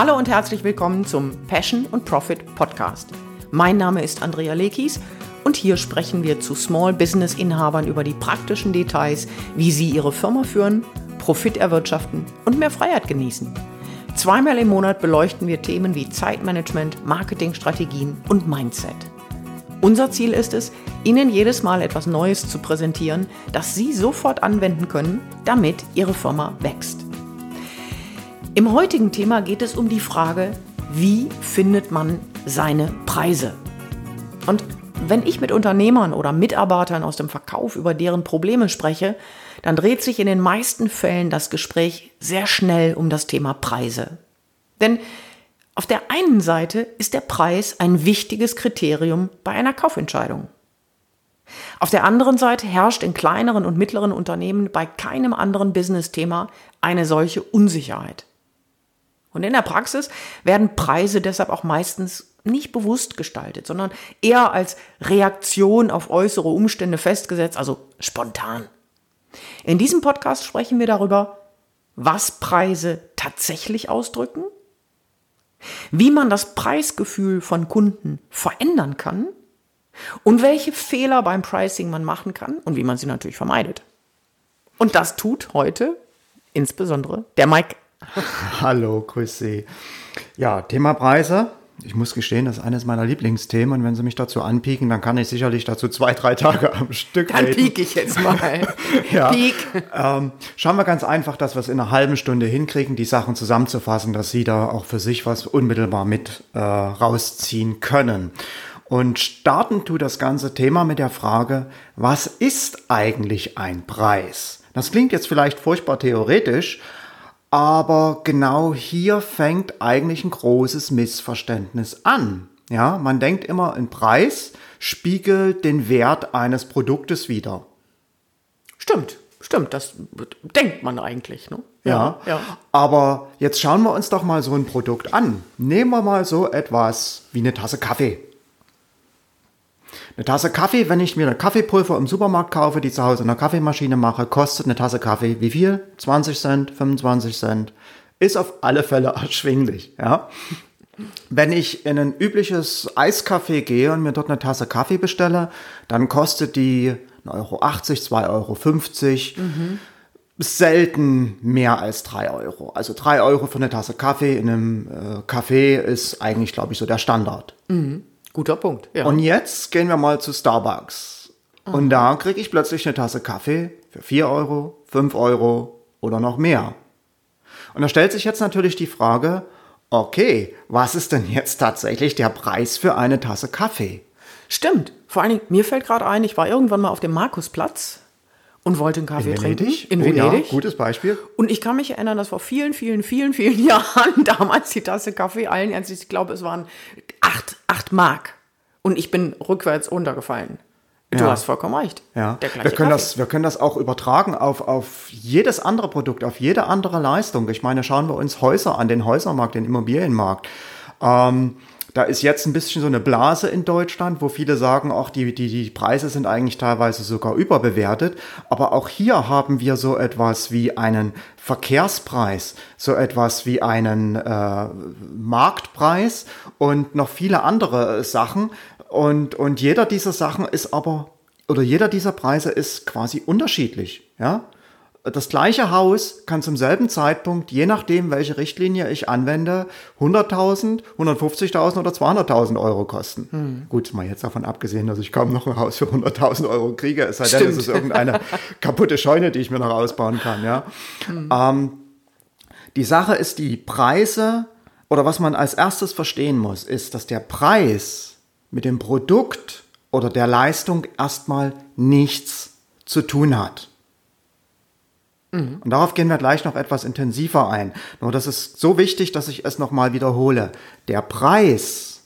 Hallo und herzlich willkommen zum Passion und Profit Podcast. Mein Name ist Andrea Lekis und hier sprechen wir zu Small Business Inhabern über die praktischen Details, wie sie ihre Firma führen, Profit erwirtschaften und mehr Freiheit genießen. Zweimal im Monat beleuchten wir Themen wie Zeitmanagement, Marketingstrategien und Mindset. Unser Ziel ist es, Ihnen jedes Mal etwas Neues zu präsentieren, das Sie sofort anwenden können, damit Ihre Firma wächst. Im heutigen Thema geht es um die Frage, wie findet man seine Preise? Und wenn ich mit Unternehmern oder Mitarbeitern aus dem Verkauf über deren Probleme spreche, dann dreht sich in den meisten Fällen das Gespräch sehr schnell um das Thema Preise. Denn auf der einen Seite ist der Preis ein wichtiges Kriterium bei einer Kaufentscheidung. Auf der anderen Seite herrscht in kleineren und mittleren Unternehmen bei keinem anderen Business-Thema eine solche Unsicherheit. Und in der Praxis werden Preise deshalb auch meistens nicht bewusst gestaltet, sondern eher als Reaktion auf äußere Umstände festgesetzt, also spontan. In diesem Podcast sprechen wir darüber, was Preise tatsächlich ausdrücken, wie man das Preisgefühl von Kunden verändern kann und welche Fehler beim Pricing man machen kann und wie man sie natürlich vermeidet. Und das tut heute insbesondere der Mike. Hallo, grüß Sie. Ja, Thema Preise ich muss gestehen, das ist eines meiner Lieblingsthemen. Und wenn Sie mich dazu anpieken, dann kann ich sicherlich dazu zwei, drei Tage am Stück Dann pieke ich jetzt mal. ja. Peak. Ähm, schauen wir ganz einfach, dass wir es in einer halben Stunde hinkriegen, die Sachen zusammenzufassen, dass Sie da auch für sich was unmittelbar mit äh, rausziehen können. Und starten tut das ganze Thema mit der Frage, was ist eigentlich ein Preis? Das klingt jetzt vielleicht furchtbar theoretisch, aber genau hier fängt eigentlich ein großes Missverständnis an. Ja, man denkt immer, ein Preis spiegelt den Wert eines Produktes wider. Stimmt, stimmt, das denkt man eigentlich. Ne? Ja, ja, aber jetzt schauen wir uns doch mal so ein Produkt an. Nehmen wir mal so etwas wie eine Tasse Kaffee. Eine Tasse Kaffee, wenn ich mir eine Kaffeepulver im Supermarkt kaufe, die zu Hause in der Kaffeemaschine mache, kostet eine Tasse Kaffee wie viel? 20 Cent, 25 Cent. Ist auf alle Fälle erschwinglich, ja. Wenn ich in ein übliches Eiscafé gehe und mir dort eine Tasse Kaffee bestelle, dann kostet die 1,80 Euro, 2,50 Euro. Mhm. Selten mehr als 3 Euro. Also 3 Euro für eine Tasse Kaffee in einem äh, Café ist eigentlich, glaube ich, so der Standard. Mhm. Guter Punkt. Ja. Und jetzt gehen wir mal zu Starbucks. Mhm. Und da kriege ich plötzlich eine Tasse Kaffee für 4 Euro, 5 Euro oder noch mehr. Und da stellt sich jetzt natürlich die Frage, okay, was ist denn jetzt tatsächlich der Preis für eine Tasse Kaffee? Stimmt. Vor allen Dingen, mir fällt gerade ein, ich war irgendwann mal auf dem Markusplatz und wollte einen Kaffee in trinken. In oh, Venedig. Ja, gutes Beispiel. Und ich kann mich erinnern, dass vor vielen, vielen, vielen, vielen Jahren damals die Tasse Kaffee allen Ernstes, ich glaube, es waren acht, acht Mark. Und ich bin rückwärts runtergefallen. Du ja. hast vollkommen recht. Ja. wir, können das, wir können das auch übertragen auf, auf jedes andere Produkt, auf jede andere Leistung. Ich meine, schauen wir uns Häuser an, den Häusermarkt, den Immobilienmarkt. Ähm, da ist jetzt ein bisschen so eine Blase in Deutschland, wo viele sagen, auch die, die, die Preise sind eigentlich teilweise sogar überbewertet. Aber auch hier haben wir so etwas wie einen Verkehrspreis, so etwas wie einen äh, Marktpreis und noch viele andere Sachen. Und, und jeder dieser Sachen ist aber, oder jeder dieser Preise ist quasi unterschiedlich. Ja? Das gleiche Haus kann zum selben Zeitpunkt, je nachdem, welche Richtlinie ich anwende, 100.000, 150.000 oder 200.000 Euro kosten. Hm. Gut, mal jetzt davon abgesehen, dass ich kaum noch ein Haus für 100.000 Euro kriege, es sei denn, es ist irgendeine kaputte Scheune, die ich mir noch ausbauen kann. Ja. Hm. Ähm, die Sache ist, die Preise oder was man als erstes verstehen muss, ist, dass der Preis mit dem Produkt oder der Leistung erstmal nichts zu tun hat. Mhm. Und darauf gehen wir gleich noch etwas intensiver ein. Nur das ist so wichtig, dass ich es nochmal wiederhole. Der Preis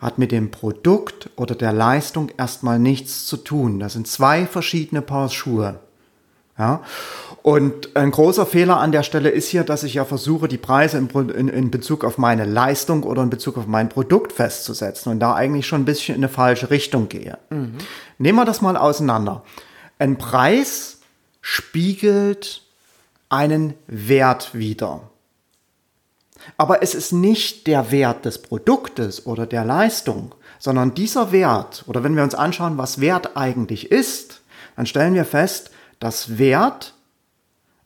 hat mit dem Produkt oder der Leistung erstmal nichts zu tun. Das sind zwei verschiedene Paar Schuhe. Ja? Und ein großer Fehler an der Stelle ist hier, dass ich ja versuche, die Preise in, in, in, Bezug auf meine Leistung oder in Bezug auf mein Produkt festzusetzen und da eigentlich schon ein bisschen in eine falsche Richtung gehe. Mhm. Nehmen wir das mal auseinander. Ein Preis spiegelt einen Wert wider. Aber es ist nicht der Wert des Produktes oder der Leistung, sondern dieser Wert, oder wenn wir uns anschauen, was Wert eigentlich ist, dann stellen wir fest, dass Wert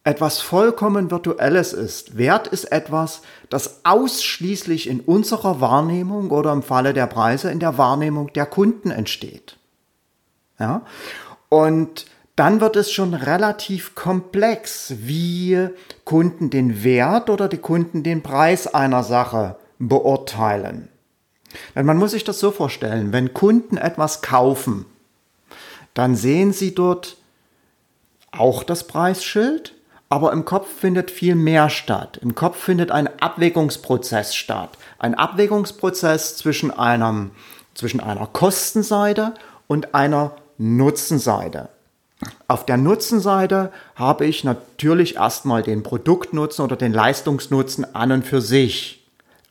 etwas vollkommen Virtuelles ist. Wert ist etwas, das ausschließlich in unserer Wahrnehmung oder im Falle der Preise in der Wahrnehmung der Kunden entsteht. Ja? Und dann wird es schon relativ komplex, wie Kunden den Wert oder die Kunden den Preis einer Sache beurteilen. Denn man muss sich das so vorstellen, wenn Kunden etwas kaufen, dann sehen sie dort auch das Preisschild, aber im Kopf findet viel mehr statt. Im Kopf findet ein Abwägungsprozess statt. Ein Abwägungsprozess zwischen, einem, zwischen einer Kostenseite und einer Nutzenseite. Auf der Nutzenseite habe ich natürlich erstmal den Produktnutzen oder den Leistungsnutzen an und für sich.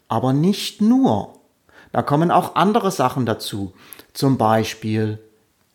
Aber nicht nur. Da kommen auch andere Sachen dazu. Zum Beispiel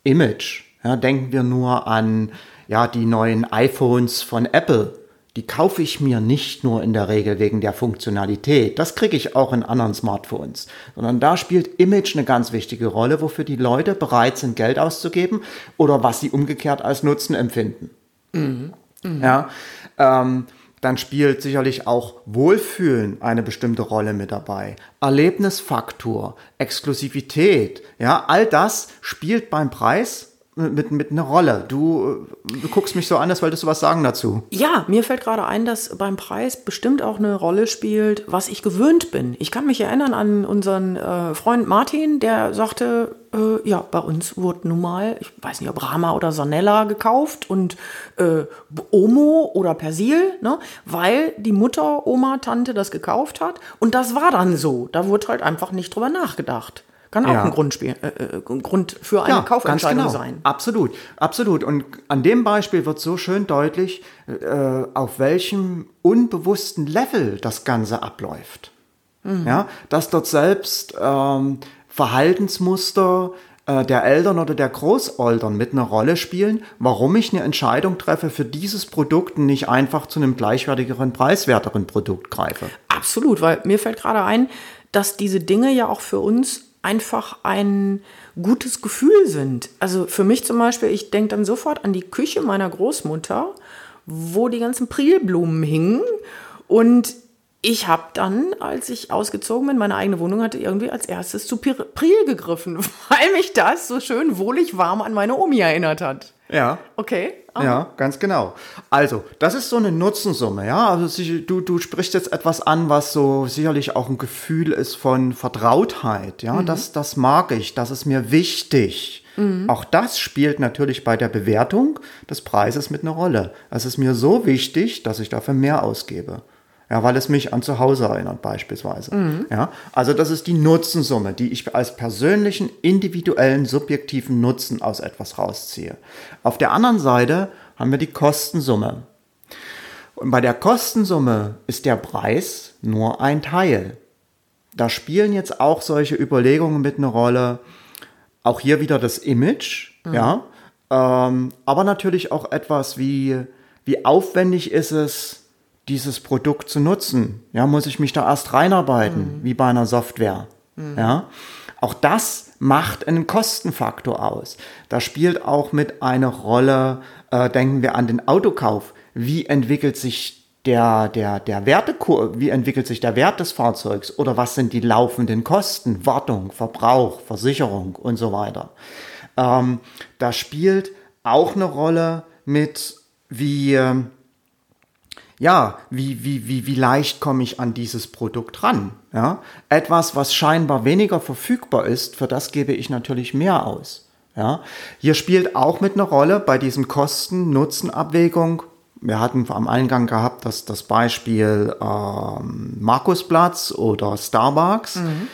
Image. Ja, denken wir nur an ja, die neuen iPhones von Apple die kaufe ich mir nicht nur in der Regel wegen der Funktionalität. Das kriege ich auch in anderen Smartphones. Sondern da spielt Image eine ganz wichtige Rolle, wofür die Leute bereit sind, Geld auszugeben oder was sie umgekehrt als Nutzen empfinden. Mhm. Mhm. Ja, ähm, dann spielt sicherlich auch Wohlfühlen eine bestimmte Rolle mit dabei. Erlebnisfaktor, Exklusivität, ja, all das spielt beim Preis mit, mit einer Rolle. Du, du guckst mich so an, als wolltest du was sagen dazu. Ja, mir fällt gerade ein, dass beim Preis bestimmt auch eine Rolle spielt, was ich gewöhnt bin. Ich kann mich erinnern an unseren äh, Freund Martin, der sagte, äh, ja, bei uns wurde nun mal, ich weiß nicht, ob Rama oder Sonella gekauft und äh, Omo oder Persil, ne? weil die Mutter, Oma, Tante das gekauft hat. Und das war dann so. Da wurde halt einfach nicht drüber nachgedacht. Kann auch ja. ein Grundspiel, äh, äh Grund für eine ja, Kaufentscheidung genau. sein. Absolut, absolut. Und an dem Beispiel wird so schön deutlich, äh, auf welchem unbewussten Level das Ganze abläuft. Mhm. Ja, dass dort selbst ähm, Verhaltensmuster äh, der Eltern oder der Großeltern mit einer Rolle spielen, warum ich eine Entscheidung treffe für dieses Produkt und nicht einfach zu einem gleichwertigeren, preiswerteren Produkt greife. Absolut, weil mir fällt gerade ein, dass diese Dinge ja auch für uns einfach ein gutes Gefühl sind. Also für mich zum Beispiel, ich denke dann sofort an die Küche meiner Großmutter, wo die ganzen Prilblumen hingen und ich habe dann, als ich ausgezogen bin, meine eigene Wohnung hatte, irgendwie als erstes zu Priel gegriffen, weil mich das so schön wohlig warm an meine Omi erinnert hat. Ja. Okay. Aha. Ja, ganz genau. Also, das ist so eine Nutzensumme, ja. Also du, du sprichst jetzt etwas an, was so sicherlich auch ein Gefühl ist von Vertrautheit, ja. Mhm. Das, das mag ich, das ist mir wichtig. Mhm. Auch das spielt natürlich bei der Bewertung des Preises mit einer Rolle. Es ist mir so wichtig, dass ich dafür mehr ausgebe. Ja, weil es mich an zu Hause erinnert beispielsweise. Mhm. Ja, also das ist die Nutzensumme, die ich als persönlichen, individuellen, subjektiven Nutzen aus etwas rausziehe. Auf der anderen Seite haben wir die Kostensumme. Und bei der Kostensumme ist der Preis nur ein Teil. Da spielen jetzt auch solche Überlegungen mit einer Rolle. Auch hier wieder das Image, mhm. ja. Ähm, aber natürlich auch etwas wie, wie aufwendig ist es, dieses Produkt zu nutzen? Ja, muss ich mich da erst reinarbeiten, mhm. wie bei einer Software? Mhm. Ja, auch das macht einen Kostenfaktor aus. Da spielt auch mit eine Rolle, äh, denken wir an den Autokauf. Wie entwickelt sich der, der, der Wertekur, wie entwickelt sich der Wert des Fahrzeugs oder was sind die laufenden Kosten, Wartung, Verbrauch, Versicherung und so weiter. Ähm, da spielt auch eine Rolle mit, wie, ähm, ja, wie, wie, wie, wie leicht komme ich an dieses Produkt ran? Ja? Etwas, was scheinbar weniger verfügbar ist, für das gebe ich natürlich mehr aus. Ja? Hier spielt auch mit einer Rolle bei diesem Kosten-Nutzen-Abwägung. Wir hatten am Eingang gehabt dass das Beispiel ähm, Markusplatz oder Starbucks. Mhm.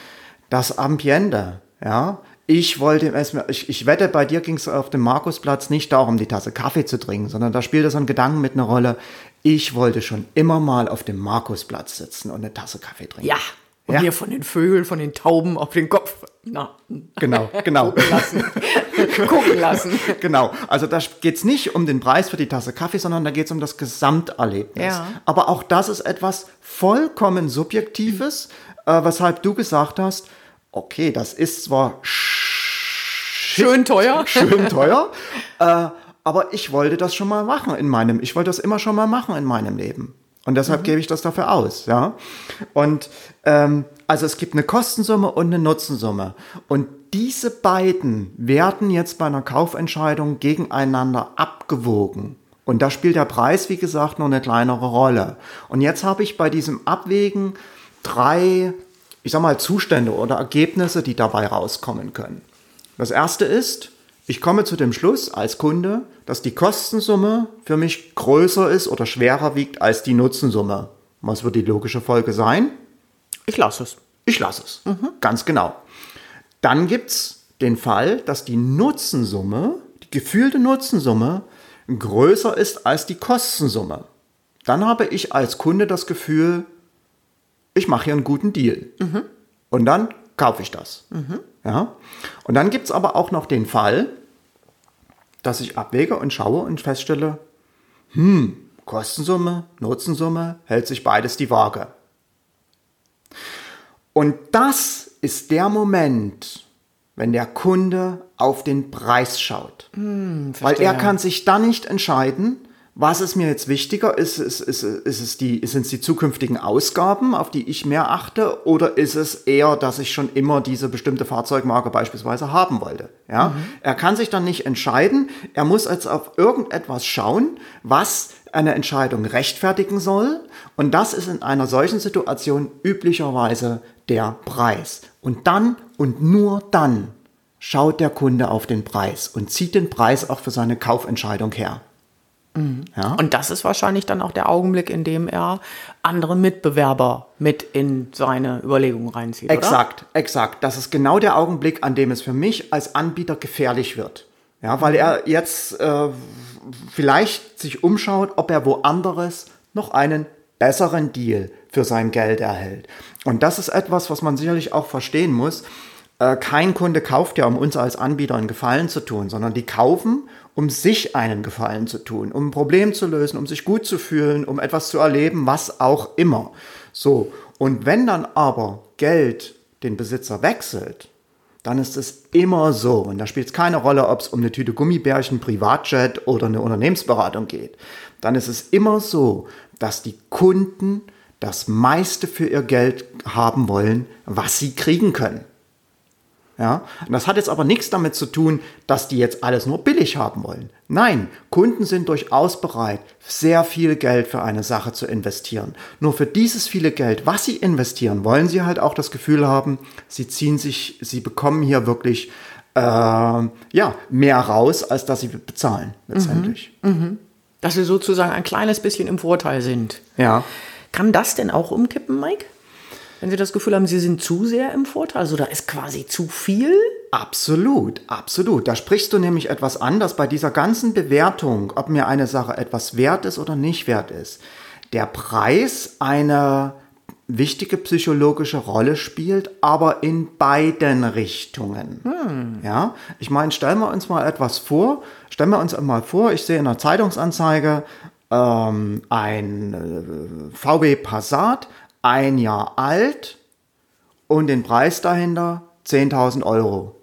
Das Ambiente, ja, ich wollte ich, ich wette, bei dir ging es auf dem Markusplatz nicht darum, die Tasse Kaffee zu trinken, sondern da spielte so ein Gedanken mit einer Rolle. Ich wollte schon immer mal auf dem Markusplatz sitzen und eine Tasse Kaffee trinken. Ja, und ja. mir von den Vögeln, von den Tauben auf den Kopf Na, Genau, genau. lassen. Gucken lassen. Genau, also da geht es nicht um den Preis für die Tasse Kaffee, sondern da geht es um das Gesamterlebnis. Ja. Aber auch das ist etwas vollkommen Subjektives, äh, weshalb du gesagt hast, okay, das ist zwar Schön teuer. schön teuer, äh, aber ich wollte das schon mal machen in meinem, ich wollte das immer schon mal machen in meinem Leben. Und deshalb gebe ich das dafür aus, ja. Und ähm, also es gibt eine Kostensumme und eine Nutzensumme. Und diese beiden werden jetzt bei einer Kaufentscheidung gegeneinander abgewogen. Und da spielt der Preis, wie gesagt, nur eine kleinere Rolle. Und jetzt habe ich bei diesem Abwägen drei, ich sag mal, Zustände oder Ergebnisse, die dabei rauskommen können. Das erste ist, ich komme zu dem Schluss als Kunde, dass die Kostensumme für mich größer ist oder schwerer wiegt als die Nutzensumme. Was wird die logische Folge sein? Ich lasse es. Ich lasse es. Ganz genau. Dann gibt es den Fall, dass die Nutzensumme, die gefühlte Nutzensumme, größer ist als die Kostensumme. Dann habe ich als Kunde das Gefühl, ich mache hier einen guten Deal. Und dann kaufe ich das. Ja? Und dann gibt es aber auch noch den Fall, dass ich abwäge und schaue und feststelle, hm, Kostensumme, Nutzensumme, hält sich beides die Waage. Und das ist der Moment, wenn der Kunde auf den Preis schaut. Weil er kann sich dann nicht entscheiden, was ist mir jetzt wichtiger? Ist es, ist, ist es die, sind es die zukünftigen Ausgaben, auf die ich mehr achte? Oder ist es eher, dass ich schon immer diese bestimmte Fahrzeugmarke beispielsweise haben wollte? Ja? Er kann sich dann nicht entscheiden. Er muss jetzt auf irgendetwas schauen, was eine Entscheidung rechtfertigen soll. Und das ist in einer solchen Situation üblicherweise der Preis. Und dann und nur dann schaut der Kunde auf den Preis und zieht den Preis auch für seine Kaufentscheidung her. Ja? Und das ist wahrscheinlich dann auch der Augenblick, in dem er andere Mitbewerber mit in seine Überlegungen reinzieht. Exakt, exakt. Das ist genau der Augenblick, an dem es für mich als Anbieter gefährlich wird. Ja, weil er jetzt äh, vielleicht sich umschaut, ob er woanders noch einen besseren Deal für sein Geld erhält. Und das ist etwas, was man sicherlich auch verstehen muss. Äh, kein Kunde kauft ja, um uns als Anbieter einen Gefallen zu tun, sondern die kaufen, um sich einen Gefallen zu tun, um ein Problem zu lösen, um sich gut zu fühlen, um etwas zu erleben, was auch immer. So, und wenn dann aber Geld den Besitzer wechselt, dann ist es immer so, und da spielt es keine Rolle, ob es um eine Tüte Gummibärchen, Privatjet oder eine Unternehmensberatung geht, dann ist es immer so, dass die Kunden das meiste für ihr Geld haben wollen, was sie kriegen können. Ja, und das hat jetzt aber nichts damit zu tun, dass die jetzt alles nur billig haben wollen. Nein, Kunden sind durchaus bereit, sehr viel Geld für eine Sache zu investieren. Nur für dieses viele Geld, was sie investieren, wollen sie halt auch das Gefühl haben, sie ziehen sich, sie bekommen hier wirklich äh, ja mehr raus, als dass sie bezahlen letztendlich. Dass sie sozusagen ein kleines bisschen im Vorteil sind. Ja. Kann das denn auch umkippen, Mike? Wenn Sie das Gefühl haben, Sie sind zu sehr im Vorteil, also da ist quasi zu viel? Absolut, absolut. Da sprichst du nämlich etwas an, dass bei dieser ganzen Bewertung, ob mir eine Sache etwas wert ist oder nicht wert ist, der Preis eine wichtige psychologische Rolle spielt, aber in beiden Richtungen. Ja, ich meine, stellen wir uns mal etwas vor. Stellen wir uns mal vor, ich sehe in einer Zeitungsanzeige ähm, ein äh, VW Passat, ein Jahr alt und den Preis dahinter 10.000 Euro.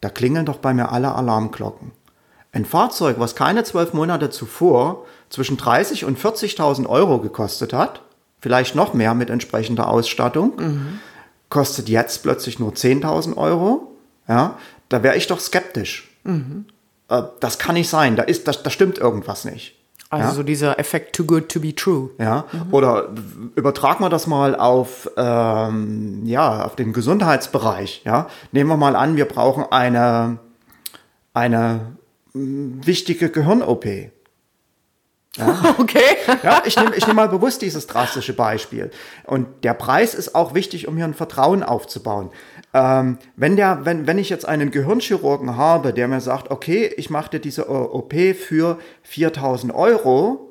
Da klingeln doch bei mir alle Alarmglocken. Ein Fahrzeug, was keine zwölf Monate zuvor zwischen 30 und 40.000 Euro gekostet hat, vielleicht noch mehr mit entsprechender Ausstattung, kostet jetzt plötzlich nur 10.000 Euro. Ja, da wäre ich doch skeptisch. Äh, das kann nicht sein. Da ist, das, da stimmt irgendwas nicht. Also Ja. so dieser Effekt too good to be true. Ja, oder übertragen wir das mal auf, ähm, ja, auf den Gesundheitsbereich. Ja, nehmen wir mal an, wir brauchen eine, eine mm, wichtige Gehirn-OP. Okay. Ja, ich nehme ich nehm mal bewusst dieses drastische Beispiel. Und der Preis ist auch wichtig, um hier ein Vertrauen aufzubauen. Ähm, wenn, der, wenn, wenn ich jetzt einen Gehirnchirurgen habe, der mir sagt, okay, ich mache dir diese OP für 4000 Euro,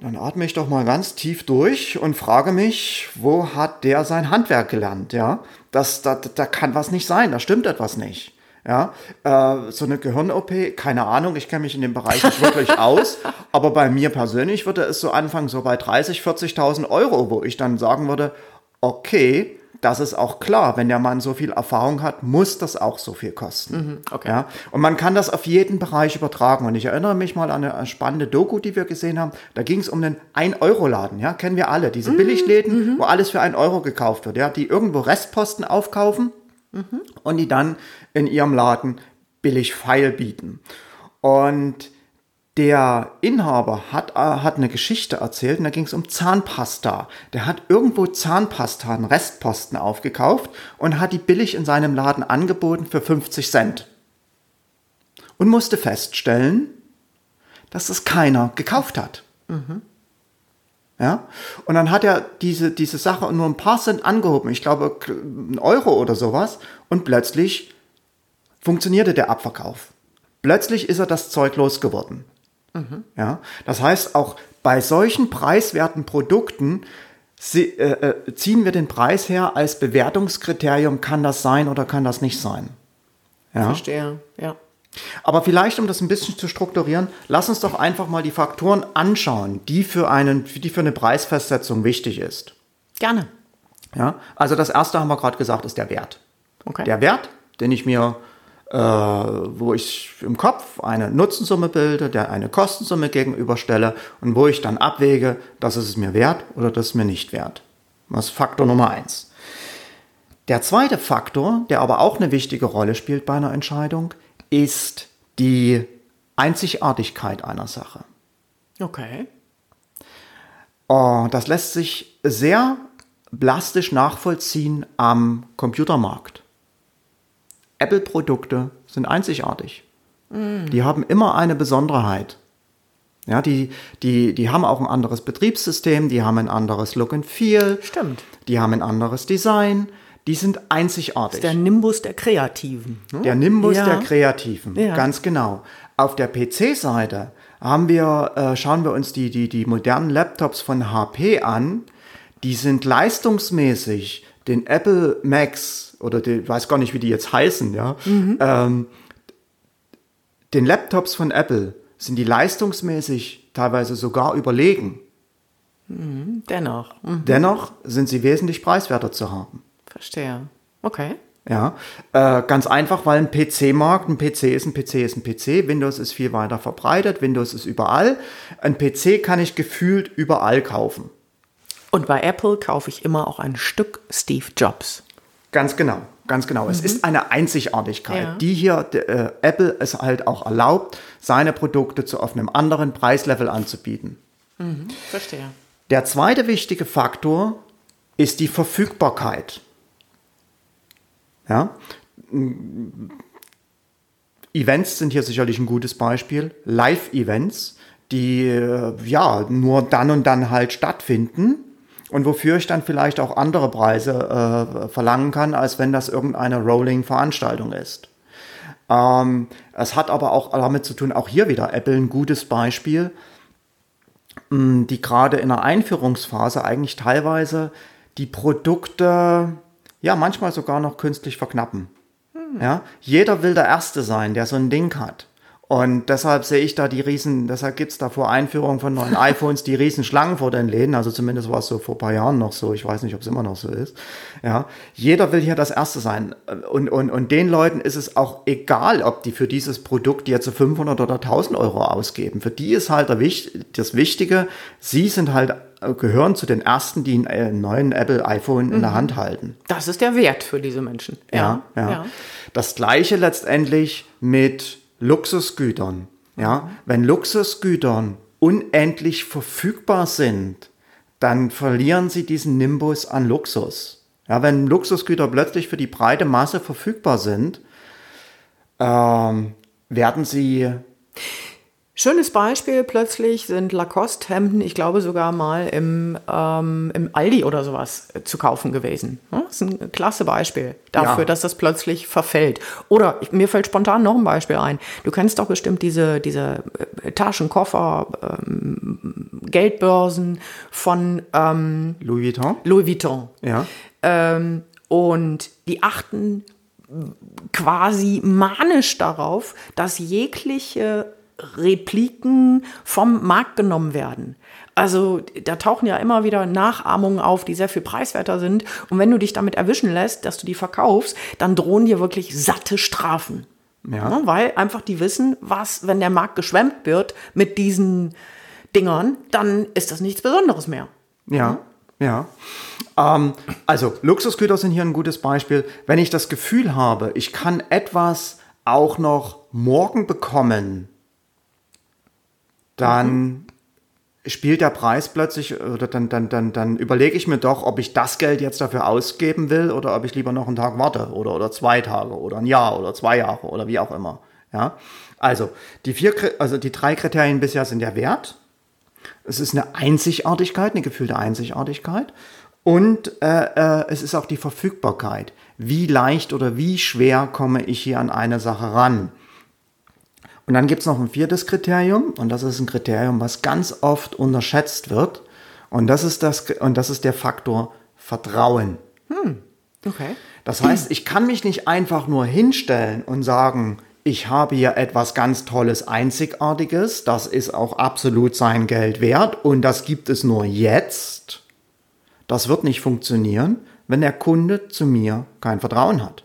Dann atme ich doch mal ganz tief durch und frage mich, wo hat der sein Handwerk gelernt? Ja, das, da, da kann was nicht sein, da stimmt etwas nicht. Ja, äh, so eine Gehirn-OP, keine Ahnung, ich kenne mich in dem Bereich nicht wirklich aus, aber bei mir persönlich würde es so anfangen, so bei 30, 40.000 Euro, wo ich dann sagen würde, okay, das ist auch klar, wenn der Mann so viel Erfahrung hat, muss das auch so viel kosten. Mhm, okay. ja? Und man kann das auf jeden Bereich übertragen. Und ich erinnere mich mal an eine spannende Doku, die wir gesehen haben. Da ging es um einen 1-Euro-Laden, ja, kennen wir alle. Diese mhm, Billigläden, mhm. wo alles für 1 Euro gekauft wird, ja, die irgendwo Restposten aufkaufen mhm. und die dann in ihrem Laden billig Feil bieten. Und der Inhaber hat, äh, hat eine Geschichte erzählt und da ging es um Zahnpasta. Der hat irgendwo Zahnpasta, einen Restposten aufgekauft und hat die billig in seinem Laden angeboten für 50 Cent. Und musste feststellen, dass es keiner gekauft hat. Mhm. Ja? Und dann hat er diese, diese Sache nur ein paar Cent angehoben, ich glaube ein Euro oder sowas, und plötzlich funktionierte der Abverkauf. Plötzlich ist er das Zeug losgeworden. Mhm. Ja, das heißt, auch bei solchen preiswerten Produkten sie, äh, äh, ziehen wir den Preis her als Bewertungskriterium, kann das sein oder kann das nicht sein. Ja? Verstehe, ja. Aber vielleicht, um das ein bisschen zu strukturieren, lass uns doch einfach mal die Faktoren anschauen, die für, einen, die für eine Preisfestsetzung wichtig ist. Gerne. Ja, also das erste haben wir gerade gesagt, ist der Wert. Okay. Der Wert, den ich mir äh, wo ich im Kopf eine Nutzensumme bilde, der eine Kostensumme gegenüberstelle und wo ich dann abwäge, das ist es mir wert oder das ist mir nicht wert. Das ist Faktor Nummer eins. Der zweite Faktor, der aber auch eine wichtige Rolle spielt bei einer Entscheidung, ist die Einzigartigkeit einer Sache. Okay. Oh, das lässt sich sehr plastisch nachvollziehen am Computermarkt. Apple-Produkte sind einzigartig. Mm. Die haben immer eine Besonderheit. Ja, die, die, die haben auch ein anderes Betriebssystem, die haben ein anderes Look and Feel. Stimmt. Die haben ein anderes Design. Die sind einzigartig. Das ist der Nimbus der Kreativen. Ne? Der Nimbus ja. der Kreativen, ja. ganz genau. Auf der PC-Seite haben wir, äh, schauen wir uns die, die, die modernen Laptops von HP an. Die sind leistungsmäßig den Apple Macs oder den, weiß gar nicht, wie die jetzt heißen, ja, mhm. ähm, den Laptops von Apple sind die leistungsmäßig teilweise sogar überlegen. Mhm, dennoch. Mhm. Dennoch sind sie wesentlich preiswerter zu haben. Verstehe. Okay. Ja, äh, ganz einfach, weil ein PC-Markt, ein PC ist ein PC ist ein PC, Windows ist viel weiter verbreitet, Windows ist überall. Ein PC kann ich gefühlt überall kaufen. Und bei Apple kaufe ich immer auch ein Stück Steve Jobs. Ganz genau, ganz genau. Mhm. Es ist eine Einzigartigkeit, ja. die hier äh, Apple es halt auch erlaubt, seine Produkte zu auf einem anderen Preislevel anzubieten. Mhm. Verstehe. Der zweite wichtige Faktor ist die Verfügbarkeit. Ja? Events sind hier sicherlich ein gutes Beispiel. Live-Events, die äh, ja nur dann und dann halt stattfinden und wofür ich dann vielleicht auch andere Preise äh, verlangen kann, als wenn das irgendeine Rolling-Veranstaltung ist. Ähm, es hat aber auch damit zu tun, auch hier wieder Apple ein gutes Beispiel, mh, die gerade in der Einführungsphase eigentlich teilweise die Produkte, ja, manchmal sogar noch künstlich verknappen. Hm. Ja, jeder will der Erste sein, der so ein Ding hat. Und deshalb sehe ich da die riesen, deshalb gibt es da vor Einführung von neuen iPhones die riesen Schlangen vor den Läden. Also zumindest war es so vor ein paar Jahren noch so. Ich weiß nicht, ob es immer noch so ist. Ja, jeder will hier das Erste sein. Und, und, und den Leuten ist es auch egal, ob die für dieses Produkt jetzt so 500 oder 1000 Euro ausgeben. Für die ist halt das Wichtige, sie sind halt gehören zu den ersten, die einen neuen Apple iPhone in der mhm. Hand halten. Das ist der Wert für diese Menschen. Ja, ja. ja. ja. Das gleiche letztendlich mit Luxusgütern. Ja, wenn Luxusgütern unendlich verfügbar sind, dann verlieren sie diesen Nimbus an Luxus. Ja, wenn Luxusgüter plötzlich für die breite Masse verfügbar sind, ähm, werden sie Schönes Beispiel plötzlich sind Lacoste-Hemden, ich glaube sogar mal im, ähm, im Aldi oder sowas äh, zu kaufen gewesen. Das ist ein klasse Beispiel dafür, ja. dass das plötzlich verfällt. Oder mir fällt spontan noch ein Beispiel ein. Du kennst doch bestimmt diese, diese äh, Taschenkoffer, ähm, Geldbörsen von ähm, Louis Vuitton? Louis Vuitton. Ja. Ähm, und die achten quasi manisch darauf, dass jegliche Repliken vom Markt genommen werden. Also da tauchen ja immer wieder Nachahmungen auf, die sehr viel preiswerter sind. Und wenn du dich damit erwischen lässt, dass du die verkaufst, dann drohen dir wirklich satte Strafen. Ja. Ja, weil einfach die wissen, was, wenn der Markt geschwemmt wird mit diesen Dingern, dann ist das nichts Besonderes mehr. Ja, ja. Ähm, also Luxusgüter sind hier ein gutes Beispiel. Wenn ich das Gefühl habe, ich kann etwas auch noch morgen bekommen, dann spielt der Preis plötzlich oder dann, dann, dann, dann überlege ich mir doch, ob ich das Geld jetzt dafür ausgeben will oder ob ich lieber noch einen Tag warte oder, oder zwei Tage oder ein Jahr oder zwei Jahre oder wie auch immer. Ja, also die vier, also die drei Kriterien bisher sind der Wert. Es ist eine Einzigartigkeit, eine gefühlte Einzigartigkeit. Und äh, äh, es ist auch die Verfügbarkeit. Wie leicht oder wie schwer komme ich hier an eine Sache ran? Und dann gibt es noch ein viertes Kriterium, und das ist ein Kriterium, was ganz oft unterschätzt wird. Und das ist, das, und das ist der Faktor Vertrauen. Okay. Das heißt, ich kann mich nicht einfach nur hinstellen und sagen, ich habe hier etwas ganz Tolles, Einzigartiges, das ist auch absolut sein Geld wert und das gibt es nur jetzt. Das wird nicht funktionieren, wenn der Kunde zu mir kein Vertrauen hat.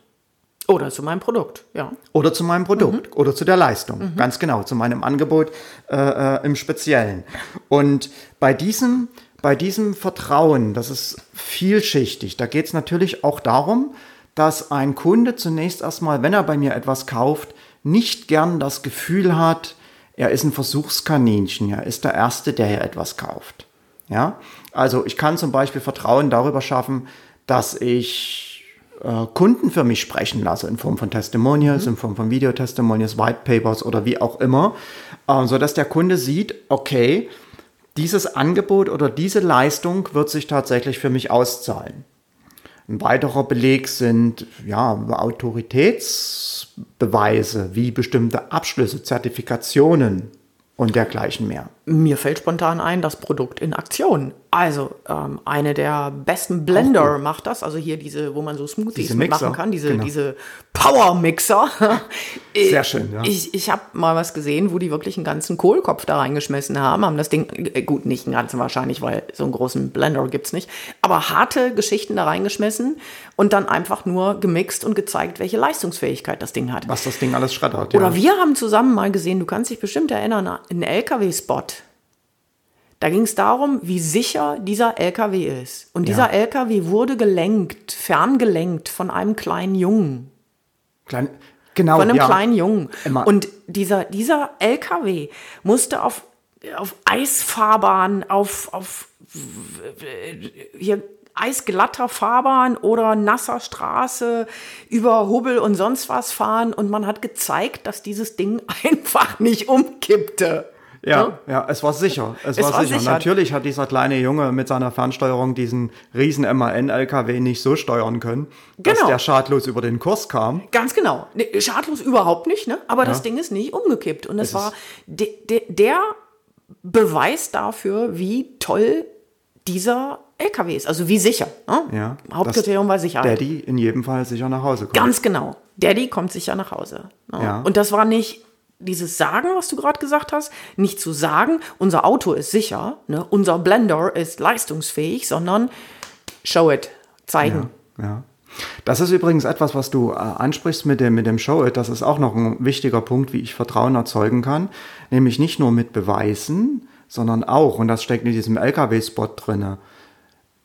Oder zu meinem Produkt, ja. Oder zu meinem Produkt oder zu der Leistung. Ganz genau, zu meinem Angebot äh, äh, im Speziellen. Und bei diesem, bei diesem Vertrauen, das ist vielschichtig, da geht es natürlich auch darum, dass ein Kunde zunächst erstmal, wenn er bei mir etwas kauft, nicht gern das Gefühl hat, er ist ein Versuchskaninchen, er ist der Erste, der hier etwas kauft. Ja, also ich kann zum Beispiel Vertrauen darüber schaffen, dass ich äh, Kunden für mich sprechen lasse in Form von Testimonials, in Form von Videotestimonials, White Papers oder wie auch immer, äh, so dass der Kunde sieht, okay, dieses Angebot oder diese Leistung wird sich tatsächlich für mich auszahlen. Ein weiterer Beleg sind ja, Autoritätsbeweise wie bestimmte Abschlüsse, Zertifikationen und dergleichen mehr. Mir fällt spontan ein, das Produkt in Aktion. Also ähm, eine der besten Blender macht das, also hier diese, wo man so Smoothies Diese Mixer, kann, diese, genau. diese Power-Mixer. Sehr schön, ja. Ich, ich habe mal was gesehen, wo die wirklich einen ganzen Kohlkopf da reingeschmissen haben, haben das Ding, äh, gut, nicht einen ganzen wahrscheinlich, weil so einen großen Blender gibt's nicht, aber harte Geschichten da reingeschmissen und dann einfach nur gemixt und gezeigt, welche Leistungsfähigkeit das Ding hat. Was das Ding alles schreddert. Oder ja. wir haben zusammen mal gesehen, du kannst dich bestimmt erinnern, einen LKW-Spot. Da ging es darum, wie sicher dieser LKW ist. Und dieser Ja. LKW wurde gelenkt, ferngelenkt von einem kleinen Jungen. Klein, genau, Von einem ja. kleinen Jungen. Immer. Und dieser, dieser LKW musste auf, auf Eisfahrbahn, auf, auf hier eisglatter Fahrbahn oder nasser Straße über Hubbel und sonst was fahren. Und man hat gezeigt, dass dieses Ding einfach nicht umkippte. Ja, ja, es war sicher. Es, Es war, war sicher. sicher. Natürlich hat dieser kleine Junge mit seiner Fernsteuerung diesen riesen MAN-LKW nicht so steuern können, dass Genau. der schadlos über den Kurs kam. Ganz genau. Nee, schadlos überhaupt nicht, ne? Aber das Ding ist nicht umgekippt. Und es, Es war de, de, der Beweis dafür, wie toll dieser LKW ist. Also wie sicher. Ne? Ja, Hauptkriterium war dass Sicherheit. Daddy in jedem Fall sicher nach Hause kommt. Ganz genau. Daddy kommt sicher nach Hause. Ne? Ja. Und das war nicht dieses Sagen, was du gerade gesagt hast, nicht zu sagen, unser Auto ist sicher, ne? unser Blender ist leistungsfähig, sondern show it, zeigen. Ja. Das ist übrigens etwas, was du äh, ansprichst mit dem, mit dem Show It. Das ist auch noch ein wichtiger Punkt, wie ich Vertrauen erzeugen kann. Nämlich nicht nur mit Beweisen, sondern auch, und das steckt in diesem LKW-Spot drinne,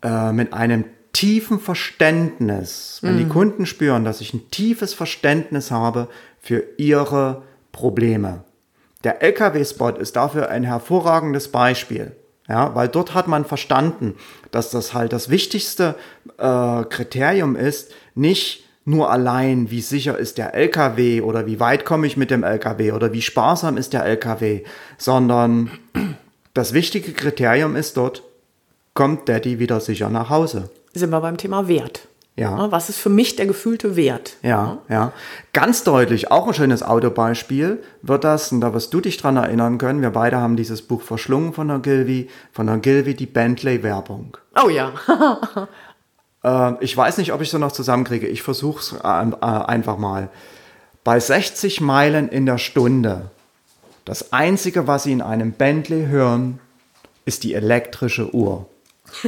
äh, mit einem tiefen Verständnis. Wenn die Kunden spüren, dass ich ein tiefes Verständnis habe für ihre Probleme. Der LKW-Spot ist dafür ein hervorragendes Beispiel. Ja, weil dort hat man verstanden, dass das halt das wichtigste äh, Kriterium ist, nicht nur allein, wie sicher ist der LKW oder wie weit komme ich mit dem LKW oder wie sparsam ist der LKW, sondern das wichtige Kriterium ist dort, kommt Daddy wieder sicher nach Hause. Sind wir beim Thema Wert. Ja. Was ist für mich der gefühlte Wert? Ja, ja. Ganz deutlich, auch ein schönes Autobeispiel wird das, und da wirst du dich dran erinnern können, wir beide haben dieses Buch verschlungen von der Gilvy, von der Gilvy die Bentley-Werbung. Oh ja. äh, ich weiß nicht, ob ich so noch zusammenkriege. Ich versuche es äh, äh, einfach mal. Bei 60 Meilen in der Stunde, das Einzige, was Sie in einem Bentley hören, ist die elektrische Uhr.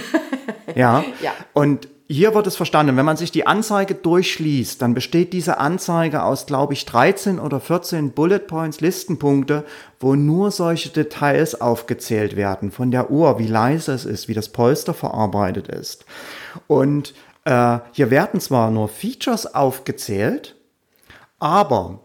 ja? ja. Und hier wird es verstanden. Wenn man sich die Anzeige durchliest, dann besteht diese Anzeige aus, glaube ich, 13 oder 14 Bullet Points, Listenpunkte, wo nur solche Details aufgezählt werden. Von der Uhr, wie leise es ist, wie das Polster verarbeitet ist. Und äh, hier werden zwar nur Features aufgezählt, aber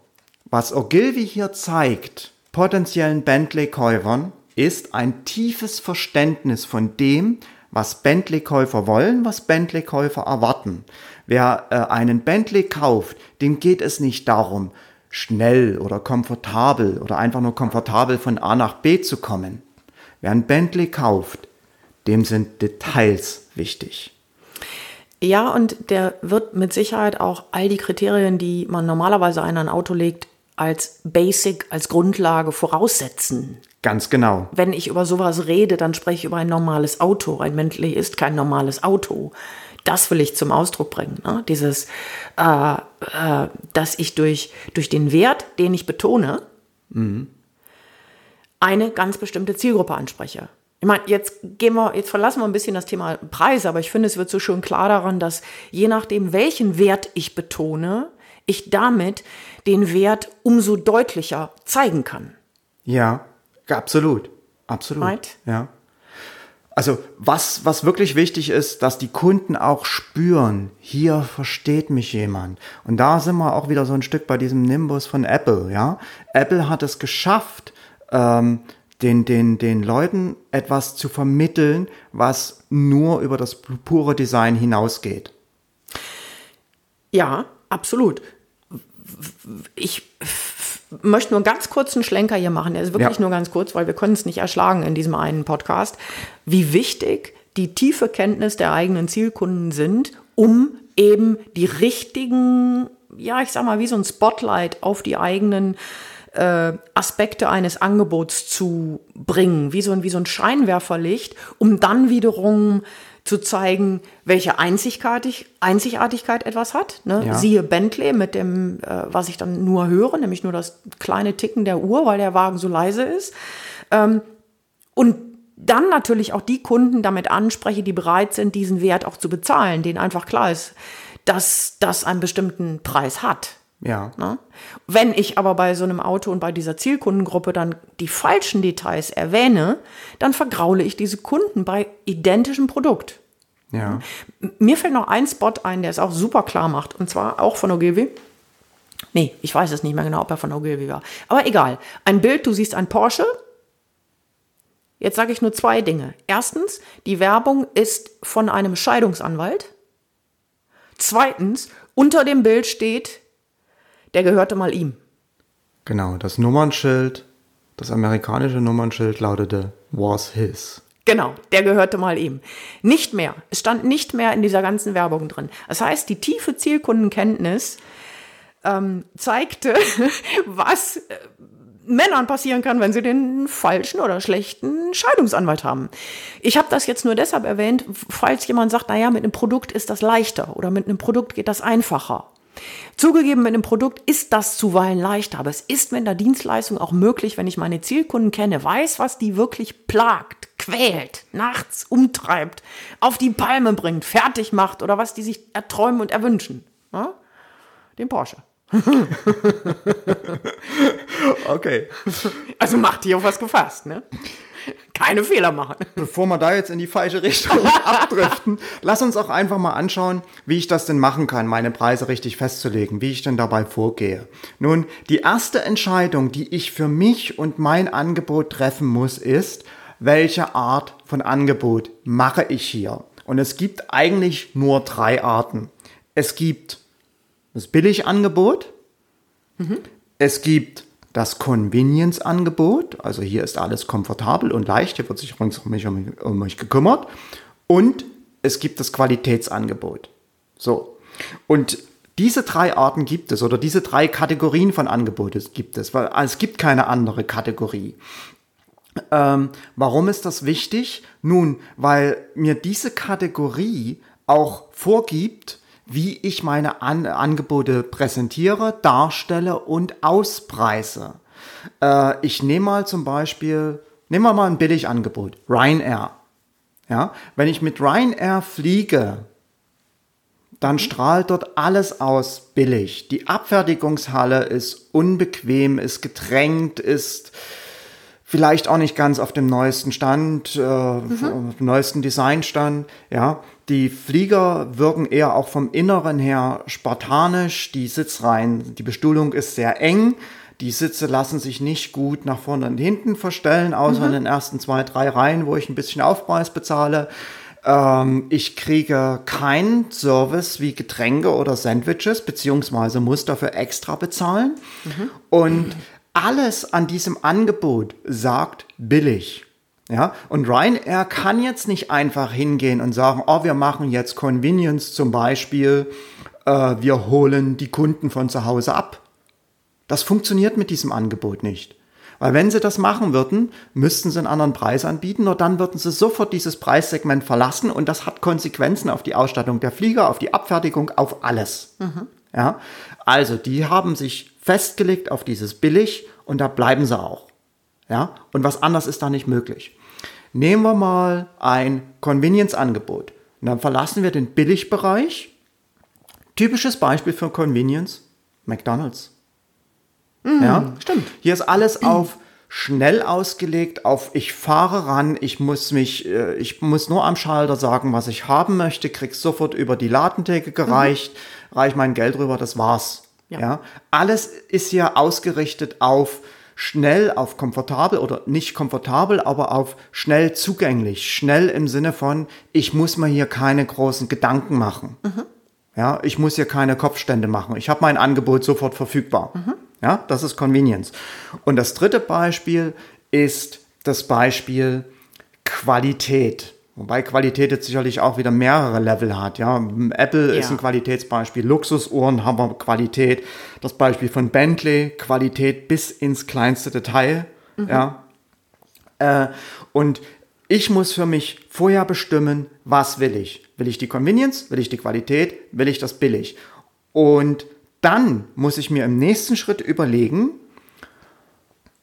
was Ogilvy hier zeigt, potenziellen Bentley-Käufern, ist ein tiefes Verständnis von dem, was Bentley-Käufer wollen, was Bentley-Käufer erwarten. Wer äh, einen Bentley kauft, dem geht es nicht darum, schnell oder komfortabel oder einfach nur komfortabel von A nach B zu kommen. Wer einen Bentley kauft, dem sind Details wichtig. Ja, und der wird mit Sicherheit auch all die Kriterien, die man normalerweise an ein Auto legt, als Basic, als Grundlage voraussetzen. Ganz genau. Wenn ich über sowas rede, dann spreche ich über ein normales Auto. Ein Bentley ist kein normales Auto. Das will ich zum Ausdruck bringen. Ne? Dieses, äh, äh, dass ich durch, durch den Wert, den ich betone, mhm. eine ganz bestimmte Zielgruppe anspreche. Ich meine, jetzt gehen wir, jetzt verlassen wir ein bisschen das Thema Preis, aber ich finde, es wird so schön klar daran, dass je nachdem, welchen Wert ich betone, ich damit den Wert umso deutlicher zeigen kann. Ja, absolut. Absolut. Right? Ja. Also was, was wirklich wichtig ist, dass die Kunden auch spüren, hier versteht mich jemand. Und da sind wir auch wieder so ein Stück bei diesem Nimbus von Apple. Ja, Apple hat es geschafft, ähm, den, den, den Leuten etwas zu vermitteln, was nur über das pure Design hinausgeht. Ja, absolut. Ich möchte nur ganz kurz einen Schlenker hier machen. Der ist wirklich ja. nur ganz kurz, weil wir können es nicht erschlagen in diesem einen Podcast. Wie wichtig die tiefe Kenntnis der eigenen Zielkunden sind, um eben die richtigen, ja, ich sag mal, wie so ein Spotlight auf die eigenen äh, Aspekte eines Angebots zu bringen, wie so, ein, wie so ein Scheinwerferlicht, um dann wiederum zu zeigen, welche Einzigartig Einzigartigkeit etwas hat. Ne? Ja. Siehe Bentley mit dem, äh, was ich dann nur höre, nämlich nur das kleine Ticken der Uhr, weil der Wagen so leise ist. Ähm, und dann natürlich auch die Kunden damit anspreche, die bereit sind, diesen Wert auch zu bezahlen, denen einfach klar ist, dass das einen bestimmten Preis hat. Ja. Ne? Wenn ich aber bei so einem Auto und bei dieser Zielkundengruppe dann die falschen Details erwähne, dann vergraule ich diese Kunden bei identischem Produkt. Ja. Mir fällt noch ein Spot ein, der es auch super klar macht, und zwar auch von Ogilvy. Nee, ich weiß es nicht mehr genau, ob er von Ogilvy war. Aber egal. Ein Bild, du siehst ein Porsche. Jetzt sage ich nur zwei Dinge. Erstens, die Werbung ist von einem Scheidungsanwalt. Zweitens, unter dem Bild steht, der gehörte mal ihm. Genau, das Nummernschild, das amerikanische Nummernschild lautete was his. Genau, der gehörte mal ihm. Nicht mehr. Es stand nicht mehr in dieser ganzen Werbung drin. Das heißt, die tiefe Zielkundenkenntnis ähm, zeigte, was äh, Männern passieren kann, wenn sie den falschen oder schlechten Scheidungsanwalt haben. Ich habe das jetzt nur deshalb erwähnt, falls jemand sagt, naja, mit einem Produkt ist das leichter oder mit einem Produkt geht das einfacher. Zugegeben, mit einem Produkt ist das zuweilen leichter, aber es ist mit der Dienstleistung auch möglich, wenn ich meine Zielkunden kenne, weiß, was die wirklich plagt, quält, nachts umtreibt, auf die Palme bringt, fertig macht oder was die sich erträumen und erwünschen. Ja? Den Porsche. okay. Also macht hier auf was gefasst, ne? Keine Fehler machen. Bevor wir da jetzt in die falsche Richtung abdriften, lass uns auch einfach mal anschauen, wie ich das denn machen kann, meine Preise richtig festzulegen, wie ich denn dabei vorgehe. Nun, die erste Entscheidung, die ich für mich und mein Angebot treffen muss, ist, welche Art von Angebot mache ich hier? Und es gibt eigentlich nur drei Arten. Es gibt das Billigangebot, mhm. es gibt das Convenience-Angebot, also hier ist alles komfortabel und leicht, hier wird sich rund um mich, um, mich gekümmert. Und es gibt das Qualitätsangebot. So, Und diese drei Arten gibt es oder diese drei Kategorien von Angeboten gibt es, weil es gibt keine andere Kategorie. Ähm, warum ist das wichtig? Nun, weil mir diese Kategorie auch vorgibt, wie ich meine An Angebote präsentiere, darstelle und auspreise. Äh, ich nehme mal zum Beispiel, nehmen wir mal ein Billigangebot, Ryanair. Ja, wenn ich mit Ryanair fliege, dann strahlt dort alles aus billig. Die Abfertigungshalle ist unbequem, ist gedrängt, ist vielleicht auch nicht ganz auf dem neuesten Stand, äh, mhm. neuesten Designstand. Ja, die Flieger wirken eher auch vom Inneren her spartanisch. Die Sitzreihen, die Bestuhlung ist sehr eng. Die Sitze lassen sich nicht gut nach vorne und hinten verstellen, außer mhm. in den ersten zwei, drei Reihen, wo ich ein bisschen Aufpreis bezahle. Ähm, ich kriege keinen Service wie Getränke oder Sandwiches, beziehungsweise muss dafür extra bezahlen. Mhm. Und alles an diesem Angebot sagt billig. Ja, und Ryanair kann jetzt nicht einfach hingehen und sagen, oh, wir machen jetzt Convenience zum Beispiel, äh, wir holen die Kunden von zu Hause ab. Das funktioniert mit diesem Angebot nicht. Weil wenn sie das machen würden, müssten sie einen anderen Preis anbieten, nur dann würden sie sofort dieses Preissegment verlassen und das hat Konsequenzen auf die Ausstattung der Flieger, auf die Abfertigung, auf alles. Mhm. Ja, also die haben sich festgelegt auf dieses billig und da bleiben sie auch. Ja, und was anderes ist da nicht möglich. Nehmen wir mal ein Convenience-Angebot. Und dann verlassen wir den Billigbereich. Typisches Beispiel für Convenience, McDonald's. Mm, ja, stimmt. Hier ist alles auf schnell ausgelegt, auf ich fahre ran, ich muss mich, äh, ich muss nur am Schalter sagen, was ich haben möchte, krieg's sofort über die Ladentheke gereicht, mhm. reich mein Geld rüber, das war's. Ja. ja. Alles ist hier ausgerichtet auf schnell, auf komfortabel oder nicht komfortabel, aber auf schnell zugänglich. Schnell im Sinne von, ich muss mir hier keine großen Gedanken machen. Mhm. Ja, ich muss hier keine Kopfstände machen. Ich habe mein Angebot sofort verfügbar. Mhm. Ja, das ist Convenience. Und das dritte Beispiel ist das Beispiel Qualität. Wobei Qualität jetzt sicherlich auch wieder mehrere Level hat. Ja, Apple ja. ist ein Qualitätsbeispiel. Luxusuhren haben wir Qualität. Das Beispiel von Bentley, Qualität bis ins kleinste Detail. Mhm. Ja. Äh, und ich muss für mich vorher bestimmen, was will ich. Will ich die Convenience? Will ich die Qualität? Will ich das billig? Und dann muss ich mir im nächsten Schritt überlegen,